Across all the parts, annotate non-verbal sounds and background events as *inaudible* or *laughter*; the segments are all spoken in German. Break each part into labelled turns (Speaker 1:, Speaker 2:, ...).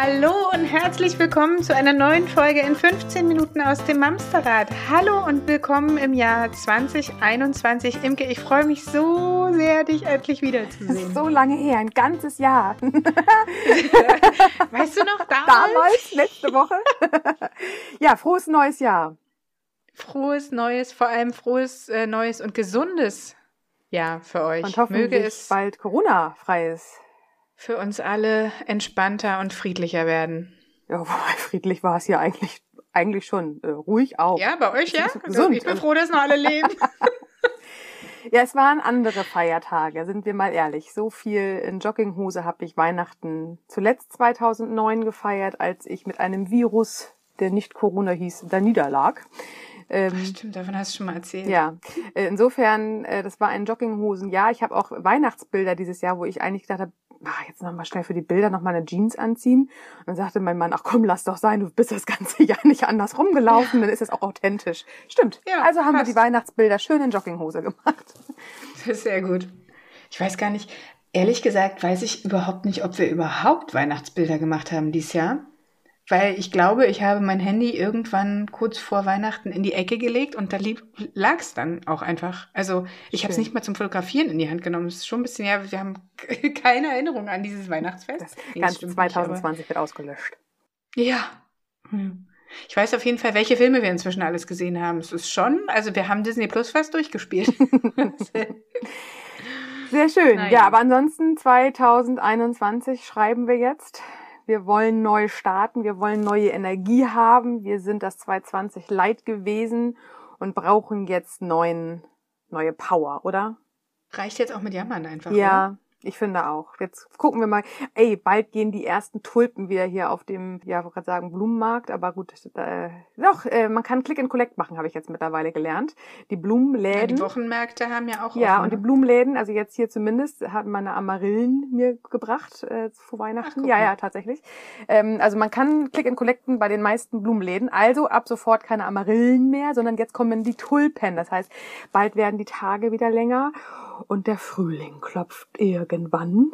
Speaker 1: Hallo und herzlich willkommen zu einer neuen Folge in 15 Minuten aus dem Mamsterrad. Hallo und willkommen im Jahr 2021. Imke, ich freue mich so sehr, dich endlich wiederzusehen.
Speaker 2: So lange her, ein ganzes Jahr. *laughs*
Speaker 1: weißt du noch, damals?
Speaker 2: Damals, letzte Woche. *laughs* ja, frohes neues Jahr.
Speaker 1: Frohes neues, vor allem frohes äh, neues und gesundes Jahr für euch.
Speaker 2: Und hoffentlich Möge es bald Corona-frei ist
Speaker 1: für uns alle entspannter und friedlicher werden.
Speaker 2: Ja, wobei *laughs* friedlich war es ja eigentlich, eigentlich schon. Äh, ruhig auch.
Speaker 1: Ja, bei euch ja. So gesund. Ich bin froh, dass noch alle leben. *laughs* *laughs*
Speaker 2: ja, es waren andere Feiertage, sind wir mal ehrlich. So viel in Jogginghose habe ich Weihnachten zuletzt 2009 gefeiert, als ich mit einem Virus, der nicht Corona hieß, da niederlag.
Speaker 1: Ähm, Stimmt, davon hast du schon mal erzählt.
Speaker 2: Ja, äh, insofern, äh, das war ein Jogginghosen. Ja, ich habe auch Weihnachtsbilder dieses Jahr, wo ich eigentlich gedacht habe, ach, jetzt nochmal schnell für die Bilder nochmal eine Jeans anziehen. Und dann sagte mein Mann, ach komm, lass doch sein, du bist das ganze *laughs* Jahr nicht anders rumgelaufen, dann ist es auch authentisch. Stimmt. Ja, also haben passt. wir die Weihnachtsbilder schön in Jogginghose gemacht.
Speaker 1: Das *laughs* ist sehr gut. Ich weiß gar nicht, ehrlich gesagt, weiß ich überhaupt nicht, ob wir überhaupt Weihnachtsbilder gemacht haben dieses Jahr. Weil ich glaube, ich habe mein Handy irgendwann kurz vor Weihnachten in die Ecke gelegt und da lag es dann auch einfach. Also ich habe es nicht mal zum Fotografieren in die Hand genommen. Es ist schon ein bisschen, ja, wir haben *laughs* keine Erinnerung an dieses Weihnachtsfest. Das
Speaker 2: nee, ganze 2020 nicht, wird ausgelöscht.
Speaker 1: Ja. Hm. Ich weiß auf jeden Fall, welche Filme wir inzwischen alles gesehen haben. Es ist schon, also wir haben Disney Plus fast durchgespielt. *laughs*
Speaker 2: Sehr schön. Naja. Ja, aber ansonsten 2021 schreiben wir jetzt. Wir wollen neu starten, wir wollen neue Energie haben. Wir sind das 220 leid gewesen und brauchen jetzt neuen, neue Power, oder?
Speaker 1: Reicht jetzt auch mit Jammern einfach.
Speaker 2: Ja, oder? Ich finde auch. Jetzt gucken wir mal. Ey, bald gehen die ersten Tulpen wieder hier auf dem, ja, wollte gerade sagen Blumenmarkt, aber gut, äh, doch, äh, man kann Click and Collect machen, habe ich jetzt mittlerweile gelernt. Die Blumenläden. Ja,
Speaker 1: die Wochenmärkte haben ja auch.
Speaker 2: Ja, offen. und die Blumenläden, also jetzt hier zumindest, haben meine Amarillen mir gebracht äh, vor Weihnachten. Ach, ja, ja, tatsächlich. Ähm, also man kann Click and Collecten bei den meisten Blumenläden. Also ab sofort keine Amarillen mehr, sondern jetzt kommen die Tulpen. Das heißt, bald werden die Tage wieder länger und der Frühling klopft irgendwann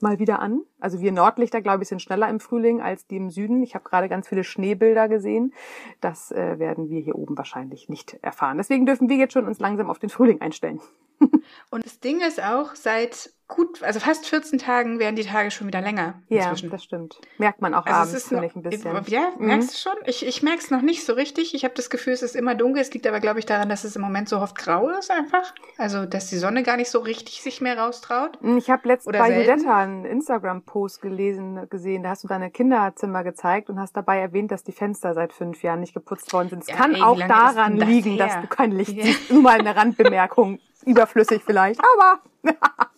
Speaker 2: mal wieder an. Also wir Nordlichter, glaube ich, sind schneller im Frühling als die im Süden. Ich habe gerade ganz viele Schneebilder gesehen. Das äh, werden wir hier oben wahrscheinlich nicht erfahren. Deswegen dürfen wir jetzt schon uns langsam auf den Frühling einstellen. *laughs*
Speaker 1: Und das Ding ist auch, seit gut, also fast 14 Tagen werden die Tage schon wieder länger.
Speaker 2: Ja, das stimmt. Merkt man auch also abends, finde ich, ein bisschen.
Speaker 1: Ja, mhm. merkst du schon? Ich, ich merke es noch nicht so richtig. Ich habe das Gefühl, es ist immer dunkel. Es liegt aber, glaube ich, daran, dass es im Moment so oft grau ist einfach. Also, dass die Sonne gar nicht so richtig sich mehr raustraut.
Speaker 2: Mhm, ich habe letztens bei Judetta einen Instagram-Post gelesen, gesehen. Da hast du deine Kinderzimmer gezeigt und hast dabei erwähnt, dass die Fenster seit fünf Jahren nicht geputzt worden sind. Es ja, kann ey, auch daran liegen, her? dass du kein Licht ja. siehst. Nur mal eine Randbemerkung. *laughs* Überflüssig vielleicht, aber... *laughs*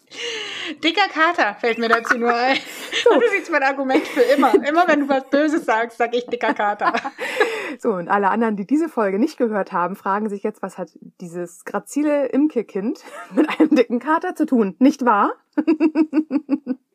Speaker 1: Dicker Kater fällt mir dazu nur ein. So. *laughs* Das ist jetzt mein Argument für immer. Immer wenn du was Böses sagst, sag ich dicker Kater. *laughs*
Speaker 2: So, und alle anderen, die diese Folge nicht gehört haben, fragen sich jetzt, was hat dieses grazile Imke-Kind mit einem dicken Kater zu tun? Nicht wahr?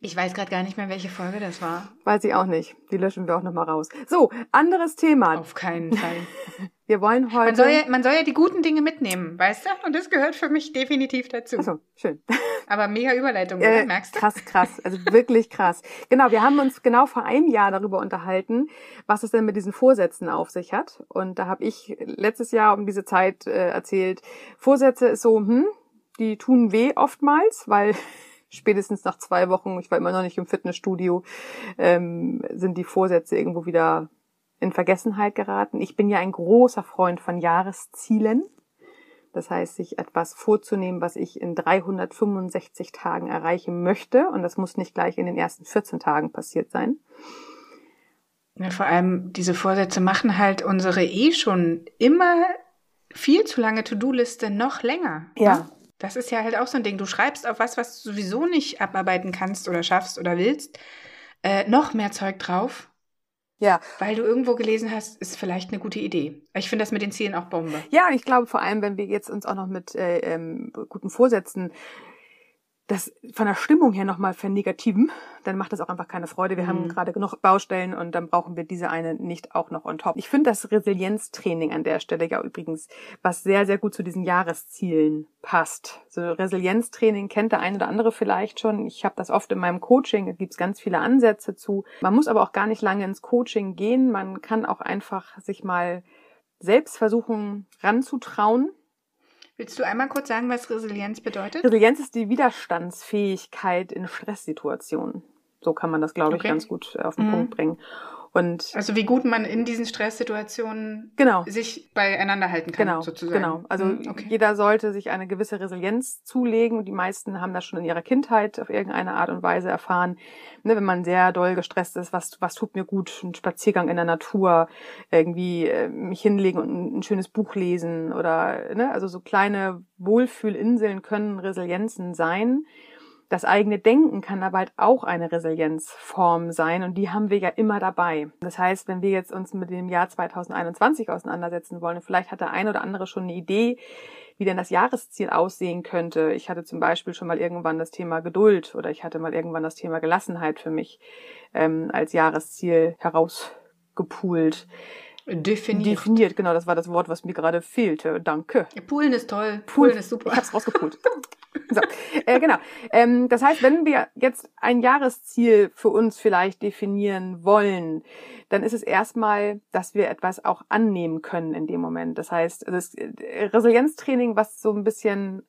Speaker 1: Ich weiß gerade gar nicht mehr, welche Folge das war.
Speaker 2: Weiß ich auch nicht. Die löschen wir auch nochmal raus. So, anderes Thema.
Speaker 1: Auf keinen Fall. *laughs*
Speaker 2: Wir wollen heute.
Speaker 1: Man soll, ja, man soll ja die guten Dinge mitnehmen, weißt du? Und das gehört für mich definitiv dazu.
Speaker 2: Achso, schön. *laughs*
Speaker 1: Aber mega Überleitung, äh, merkst du?
Speaker 2: Krass, krass. Also wirklich krass. Genau, wir haben uns genau vor einem Jahr darüber unterhalten, was es denn mit diesen Vorsätzen auf sich hat. Und da habe ich letztes Jahr um diese Zeit äh, erzählt, Vorsätze ist so, hm, die tun weh oftmals, weil spätestens nach zwei Wochen, ich war immer noch nicht im Fitnessstudio, ähm, sind die Vorsätze irgendwo wieder in Vergessenheit geraten. Ich bin ja ein großer Freund von Jahreszielen. Das heißt, sich etwas vorzunehmen, was ich in 365 Tagen erreichen möchte. Und das muss nicht gleich in den ersten 14 Tagen passiert sein.
Speaker 1: Ja, vor allem diese Vorsätze machen halt unsere eh schon immer viel zu lange To-Do-Liste noch länger.
Speaker 2: Ja. Ne?
Speaker 1: Das ist ja halt auch so ein Ding. Du schreibst auf was, was du sowieso nicht abarbeiten kannst oder schaffst oder willst, äh, noch mehr Zeug drauf.
Speaker 2: Ja.
Speaker 1: Weil du irgendwo gelesen hast, ist vielleicht eine gute Idee. Ich finde das mit den Zielen auch Bombe.
Speaker 2: Ja, ich glaube vor allem, wenn wir jetzt uns auch noch mit äh, ähm, guten Vorsätzen das von der Stimmung her nochmal vernegativen, dann macht das auch einfach keine Freude. Wir mhm. haben gerade genug Baustellen und dann brauchen wir diese eine nicht auch noch on top. Ich finde das Resilienztraining an der Stelle ja übrigens, was sehr, sehr gut zu diesen Jahreszielen passt. So Resilienztraining kennt der eine oder andere vielleicht schon. Ich habe das oft in meinem Coaching, da gibt es ganz viele Ansätze zu. Man muss aber auch gar nicht lange ins Coaching gehen. Man kann auch einfach sich mal selbst versuchen ranzutrauen
Speaker 1: Willst du einmal kurz sagen, was Resilienz bedeutet?
Speaker 2: Resilienz ist die Widerstandsfähigkeit in Stresssituationen. So kann man das, glaube okay. ich, ganz gut auf den mhm. Punkt bringen. Und
Speaker 1: also wie gut man in diesen Stresssituationen
Speaker 2: genau.
Speaker 1: sich beieinander halten kann,
Speaker 2: genau,
Speaker 1: sozusagen.
Speaker 2: Genau, also hm, okay. jeder sollte sich eine gewisse Resilienz zulegen und die meisten haben das schon in ihrer Kindheit auf irgendeine Art und Weise erfahren. Ne, wenn man sehr doll gestresst ist, was, was tut mir gut? Ein Spaziergang in der Natur, irgendwie äh, mich hinlegen und ein, ein schönes Buch lesen oder ne, also so kleine Wohlfühlinseln können Resilienzen sein das eigene Denken kann aber halt auch eine Resilienzform sein und die haben wir ja immer dabei. Das heißt, wenn wir jetzt uns mit dem Jahr 2021 auseinandersetzen wollen, vielleicht hat der ein oder andere schon eine Idee, wie denn das Jahresziel aussehen könnte. Ich hatte zum Beispiel schon mal irgendwann das Thema Geduld oder ich hatte mal irgendwann das Thema Gelassenheit für mich ähm, als Jahresziel herausgepoolt.
Speaker 1: Definiert.
Speaker 2: Definiert, genau, das war das Wort, was mir gerade fehlte. Danke.
Speaker 1: Poolen ist toll. Poolen ist super.
Speaker 2: Ich hab's rausgepult. so, äh, genau. Ähm, das heißt, wenn wir jetzt ein Jahresziel für uns vielleicht definieren wollen, dann ist es erstmal, dass wir etwas auch annehmen können in dem Moment. Das heißt, das äh, Resilienztraining, was so ein bisschen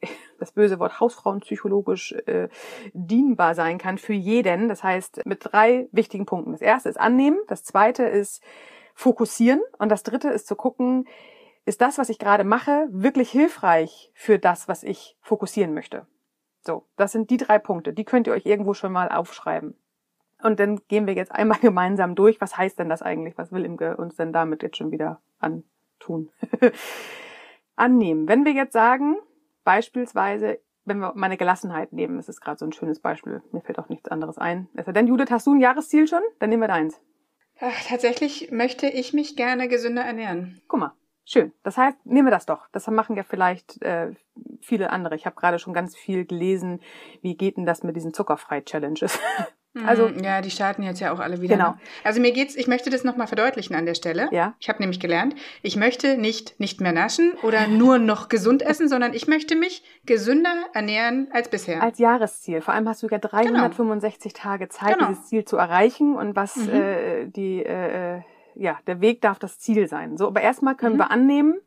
Speaker 2: *laughs* das böse Wort Hausfrauenpsychologisch äh, dienbar sein kann für jeden. Das heißt, mit drei wichtigen Punkten. Das erste ist annehmen, das zweite ist fokussieren und das dritte ist zu gucken, ist das, was ich gerade mache, wirklich hilfreich für das, was ich fokussieren möchte. So, das sind die drei Punkte. Die könnt ihr euch irgendwo schon mal aufschreiben. Und dann gehen wir jetzt einmal *laughs* gemeinsam durch. Was heißt denn das eigentlich? Was will Imke uns denn damit jetzt schon wieder antun? *laughs* Annehmen. Wenn wir jetzt sagen, beispielsweise, wenn wir meine Gelassenheit nehmen, das ist gerade so ein schönes Beispiel. Mir fällt auch nichts anderes ein. denn Judith, hast du ein Jahresziel schon? Dann nehmen wir deins.
Speaker 1: Ach, tatsächlich möchte ich mich gerne gesünder ernähren.
Speaker 2: Guck mal, schön. Das heißt, nehmen wir das doch. Das machen ja vielleicht äh, viele andere. Ich habe gerade schon ganz viel gelesen, wie geht denn das mit diesen Zuckerfrei-Challenges? *laughs*
Speaker 1: Also mhm. ja, die starten jetzt ja auch alle wieder.
Speaker 2: Genau.
Speaker 1: Ne? Also mir geht's, ich möchte das nochmal verdeutlichen an der Stelle.
Speaker 2: Ja.
Speaker 1: Ich habe nämlich gelernt, ich möchte nicht nicht mehr naschen oder nur noch gesund essen, sondern ich möchte mich gesünder ernähren als bisher.
Speaker 2: Als Jahresziel. Vor allem hast du ja 365 genau. Tage Zeit, genau. dieses Ziel zu erreichen und was mhm. äh, die äh, ja der Weg darf das Ziel sein. So, aber erstmal können mhm. wir annehmen,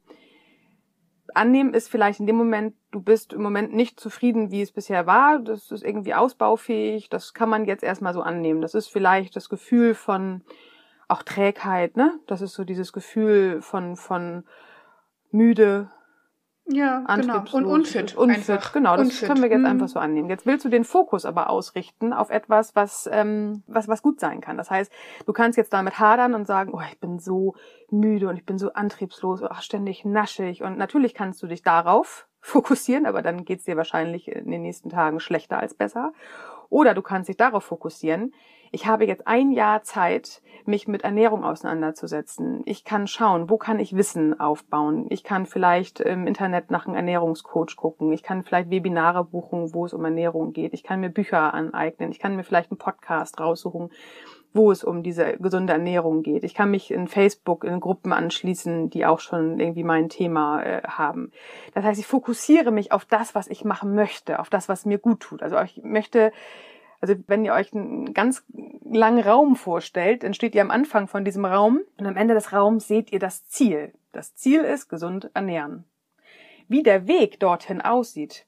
Speaker 2: annehmen ist vielleicht in dem Moment, du bist im Moment nicht zufrieden, wie es bisher war. Das ist irgendwie ausbaufähig. Das kann man jetzt erstmal so annehmen. Das ist vielleicht das Gefühl von auch Trägheit, ne? Das ist so dieses Gefühl von, von müde,
Speaker 1: ja, genau. Und unfit.
Speaker 2: Unfit, einfach. genau. Das unfit. können wir jetzt hm. einfach so annehmen. Jetzt willst du den Fokus aber ausrichten auf etwas, was, ähm, was, was gut sein kann. Das heißt, du kannst jetzt damit hadern und sagen, oh, ich bin so müde und ich bin so antriebslos, ach, ständig naschig. Und natürlich kannst du dich darauf *laughs* fokussieren, aber dann geht's dir wahrscheinlich in den nächsten Tagen schlechter als besser. Oder du kannst dich darauf fokussieren, ich habe jetzt ein Jahr Zeit, mich mit Ernährung auseinanderzusetzen. Ich kann schauen, wo kann ich Wissen aufbauen. Ich kann vielleicht im Internet nach einem Ernährungscoach gucken. Ich kann vielleicht Webinare buchen, wo es um Ernährung geht. Ich kann mir Bücher aneignen. Ich kann mir vielleicht einen Podcast raussuchen, wo es um diese gesunde Ernährung geht. Ich kann mich in Facebook in Gruppen anschließen, die auch schon irgendwie mein Thema äh, haben. Das heißt, ich fokussiere mich auf das, was ich machen möchte, auf das, was mir gut tut. Also ich möchte also wenn ihr euch einen ganz langen Raum vorstellt, dann steht ihr am Anfang von diesem Raum und am Ende des Raums seht ihr das Ziel. Das Ziel ist gesund ernähren. Wie der Weg dorthin aussieht,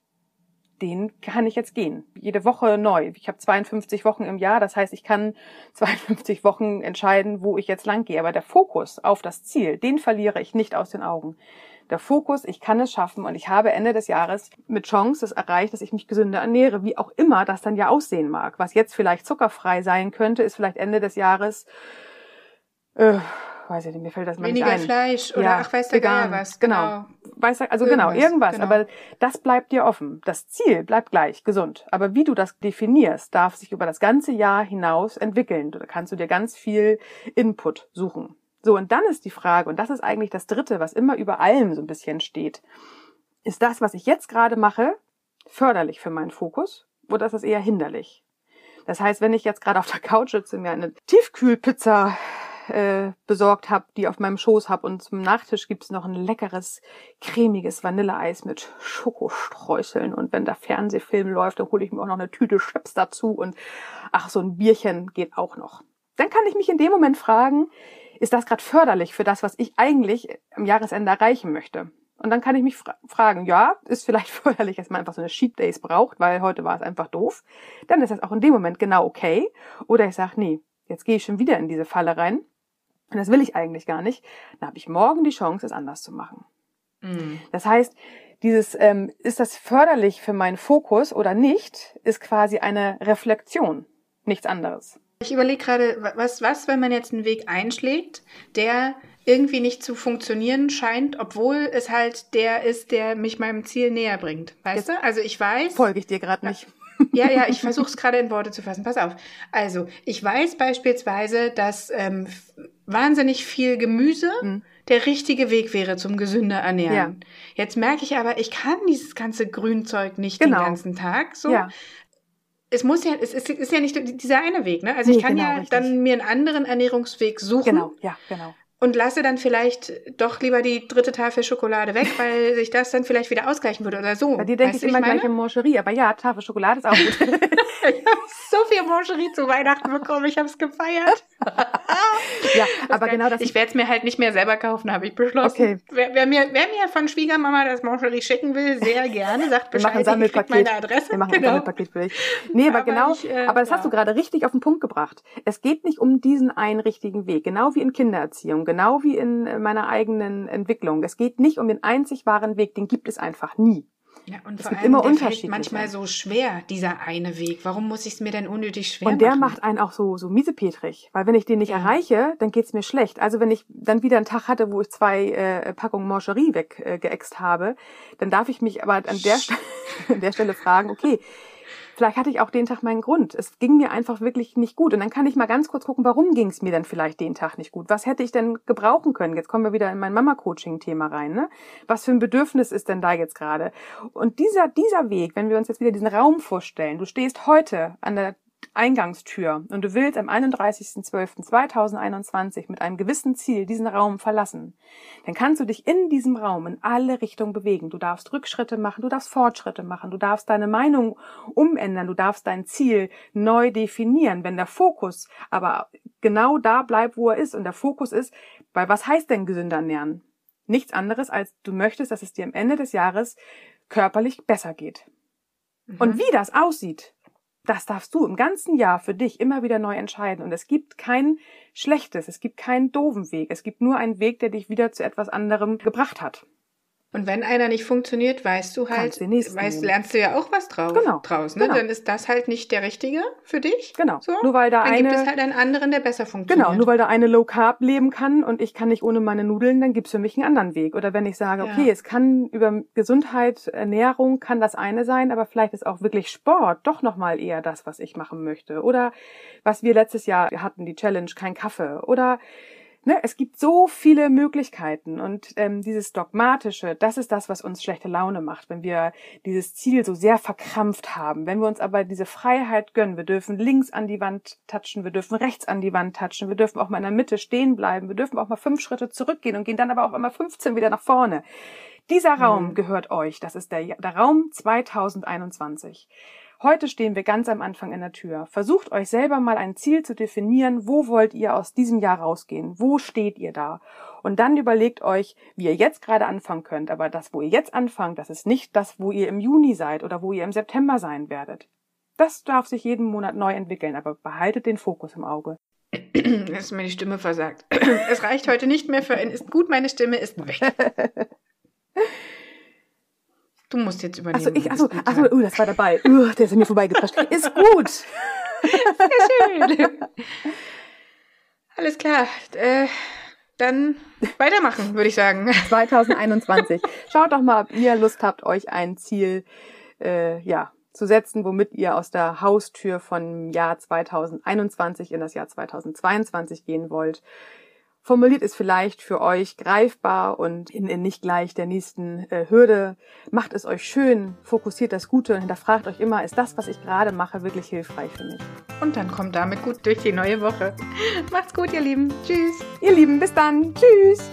Speaker 2: den kann ich jetzt gehen. Jede Woche neu. Ich habe 52 Wochen im Jahr, das heißt, ich kann *laughs* 52 Wochen entscheiden, wo ich jetzt lang gehe. Aber der Fokus auf das Ziel, den verliere ich nicht aus den Augen der Fokus, ich kann es schaffen und ich habe Ende des Jahres mit Chance es erreicht, dass ich mich gesünder ernähre, wie auch immer das dann ja aussehen mag. Was jetzt vielleicht zuckerfrei sein könnte, ist vielleicht Ende des Jahres, äh, weiß ich nicht, mir fällt das mal
Speaker 1: Weniger
Speaker 2: nicht ein.
Speaker 1: Fleisch oder ja, ach, weiß der vegan, was.
Speaker 2: Genau. genau. Weiß, also genau, irgendwas, genau, irgendwas. Genau. Aber das bleibt dir offen. Das Ziel bleibt gleich, gesund. Aber wie du das definierst, darf sich über das ganze Jahr hinaus entwickeln. Da kannst du dir ganz viel Input suchen. So, und dann ist die Frage, und das ist eigentlich das Dritte, was immer über allem so ein bisschen steht, ist das, was ich jetzt gerade mache, förderlich für meinen Fokus oder ist das eher hinderlich? Das heißt, wenn ich jetzt gerade auf der Couch sitze, mir eine Tiefkühlpizza äh, besorgt habe, die auf meinem Schoß habe und zum Nachtisch gibt's noch ein leckeres, cremiges Vanilleeis mit Schokostreuseln und wenn der Fernsehfilm läuft, dann hole ich mir auch noch eine Tüte Chips dazu und ach, so ein Bierchen geht auch noch. Dann kann ich mich in dem Moment fragen, ist das gerade förderlich für das, was ich eigentlich am Jahresende erreichen möchte? Und dann kann ich mich fra fragen, ja, ist vielleicht *laughs* förderlich, dass man einfach so eine Sheet Days braucht, weil heute war es einfach doof. Dann ist das auch in dem Moment genau okay. Oder ich sage, nee, jetzt gehe ich schon wieder in diese Falle rein. Und das will ich eigentlich gar nicht. Dann habe ich morgen die Chance, es anders zu machen. Mhm. Das heißt, dieses, ähm, ist das förderlich für meinen Fokus oder nicht, ist quasi eine Reflexion, nichts anderes.
Speaker 1: Ich überlege gerade, was, was, wenn man jetzt einen Weg einschlägt, der irgendwie nicht zu funktionieren scheint, obwohl es halt der ist, der mich meinem Ziel näher bringt. Weißt jetzt du? Also ich weiß.
Speaker 2: Folge ich dir gerade nicht.
Speaker 1: Ja, ja, *laughs* ich versuche es gerade in Worte zu fassen. Pass auf. Also, ich weiß beispielsweise, dass ähm, wahnsinnig viel Gemüse mhm. der richtige Weg wäre zum gesünder ernähren. Ja. Jetzt merke ich aber, ich kann dieses ganze Grünzeug nicht genau. den ganzen Tag. So. Ja es muss ja, es ist, ist ja nicht dieser eine Weg, ne? Also nee, ich kann genau, ja richtig. dann mir einen anderen Ernährungsweg suchen.
Speaker 2: Genau, ja, genau
Speaker 1: und lasse dann vielleicht doch lieber die dritte Tafel Schokolade weg, *laughs* weil sich das dann vielleicht wieder ausgleichen würde oder so.
Speaker 2: Bei dir denke ich immer gleich in Mancherie, aber ja, Tafel Schokolade ist auch gut. *laughs*
Speaker 1: ich *laughs* habe so viel Mancherie zu Weihnachten bekommen, ich habe es gefeiert. *laughs*
Speaker 2: ja, aber genau das.
Speaker 1: Ich werde es mir halt nicht mehr selber kaufen, habe ich beschlossen. Okay. Wer, wer, mir, wer mir von Schwiegermama das Mancherie schicken will, sehr gerne, sagt Bescheid,
Speaker 2: Wir machen ein Sammelpaket. meine Adresse. Wir machen genau. ein Sammelpaket für dich. Nee, aber, aber genau, ich, äh, aber das ja. hast du gerade richtig auf den Punkt gebracht. Es geht nicht um diesen einen richtigen Weg, genau wie in Kindererziehung genau wie in meiner eigenen Entwicklung. Es geht nicht um den einzig wahren Weg, den gibt es einfach nie.
Speaker 1: Ja, und es vor allem, immer Unterschiede. manchmal so schwer, dieser eine Weg. Warum muss ich es mir denn unnötig schwer
Speaker 2: Und der machen? macht einen auch so, so miesepetrig. Weil wenn ich den nicht ja. erreiche, dann geht's mir schlecht. Also wenn ich dann wieder einen Tag hatte, wo ich zwei äh, Packungen Mancherie weggeäxt äh, habe, dann darf ich mich aber an der, *laughs* an der Stelle fragen, okay, Vielleicht hatte ich auch den Tag meinen Grund. Es ging mir einfach wirklich nicht gut. Und dann kann ich mal ganz kurz gucken, warum ging es mir denn vielleicht den Tag nicht gut? Was hätte ich denn gebrauchen können? Jetzt kommen wir wieder in mein Mama-Coaching-Thema rein. Ne? Was für ein Bedürfnis ist denn da jetzt gerade? Und dieser, dieser Weg, wenn wir uns jetzt wieder diesen Raum vorstellen, du stehst heute an der Eingangstür und du willst am 31.12.2021 mit einem gewissen Ziel diesen Raum verlassen, dann kannst du dich in diesem Raum in alle Richtungen bewegen. Du darfst Rückschritte machen, du darfst Fortschritte machen, du darfst deine Meinung umändern, du darfst dein Ziel neu definieren. Wenn der Fokus aber genau da bleibt, wo er ist und der Fokus ist, weil was heißt denn gesünder ernähren? Nichts anderes als du möchtest, dass es dir am Ende des Jahres körperlich besser geht. Mhm. Und wie das aussieht, das darfst du im ganzen Jahr für dich immer wieder neu entscheiden. Und es gibt kein schlechtes, es gibt keinen doofen Weg. Es gibt nur einen Weg, der dich wieder zu etwas anderem gebracht hat.
Speaker 1: Und wenn einer nicht funktioniert, weißt du halt, weißt, lernst du ja auch was drauf, genau. draus. Ne? Genau. Dann ist das halt nicht der richtige für dich.
Speaker 2: Genau.
Speaker 1: So.
Speaker 2: Nur weil da
Speaker 1: dann
Speaker 2: eine,
Speaker 1: gibt es halt einen anderen, der besser funktioniert.
Speaker 2: Genau. Nur weil da eine Low Carb leben kann und ich kann nicht ohne meine Nudeln, dann gibt's für mich einen anderen Weg. Oder wenn ich sage, ja. okay, es kann über Gesundheit, Ernährung kann das eine sein, aber vielleicht ist auch wirklich Sport doch nochmal eher das, was ich machen möchte. Oder was wir letztes Jahr hatten, die Challenge, kein Kaffee. Oder Ne, es gibt so viele Möglichkeiten und ähm, dieses Dogmatische, das ist das, was uns schlechte Laune macht, wenn wir dieses Ziel so sehr verkrampft haben. Wenn wir uns aber diese Freiheit gönnen, wir dürfen links an die Wand touchen, wir dürfen rechts an die Wand touchen, wir dürfen auch mal in der Mitte stehen bleiben, wir dürfen auch mal fünf Schritte zurückgehen und gehen dann aber auch einmal 15 wieder nach vorne. Dieser Raum mhm. gehört euch. Das ist der, der Raum 2021. Heute stehen wir ganz am Anfang in der Tür. Versucht euch selber mal ein Ziel zu definieren. Wo wollt ihr aus diesem Jahr rausgehen? Wo steht ihr da? Und dann überlegt euch, wie ihr jetzt gerade anfangen könnt. Aber das, wo ihr jetzt anfangt, das ist nicht das, wo ihr im Juni seid oder wo ihr im September sein werdet. Das darf sich jeden Monat neu entwickeln, aber behaltet den Fokus im Auge. *clears throat*
Speaker 1: Jetzt ist mir die Stimme versagt. *clears throat* Es reicht heute nicht mehr für ein ist gut, meine Stimme ist weg. *laughs* Du musst jetzt übernehmen.
Speaker 2: Achso, ich, achso, achso, uh, das war Ball. Uh, der ist an mir vorbeigeprescht. Ist gut.
Speaker 1: Sehr schön. Alles klar. Äh, dann weitermachen, würde ich sagen. *laughs*
Speaker 2: 2021. Schaut doch mal, ob ihr Lust habt, euch ein Ziel äh, ja, zu setzen, womit ihr aus der Haustür von Jahr 2021 in das Jahr 2022 gehen wollt. Formuliert es vielleicht für euch greifbar und in, in nicht gleich der nächsten äh, Hürde. Macht es euch schön, fokussiert das Gute und hinterfragt euch immer, ist das, was ich gerade mache, wirklich hilfreich für mich?
Speaker 1: Und dann kommt damit gut durch die neue Woche. *laughs* Macht's gut, ihr Lieben. Tschüss.
Speaker 2: Ihr Lieben, bis dann. Tschüss.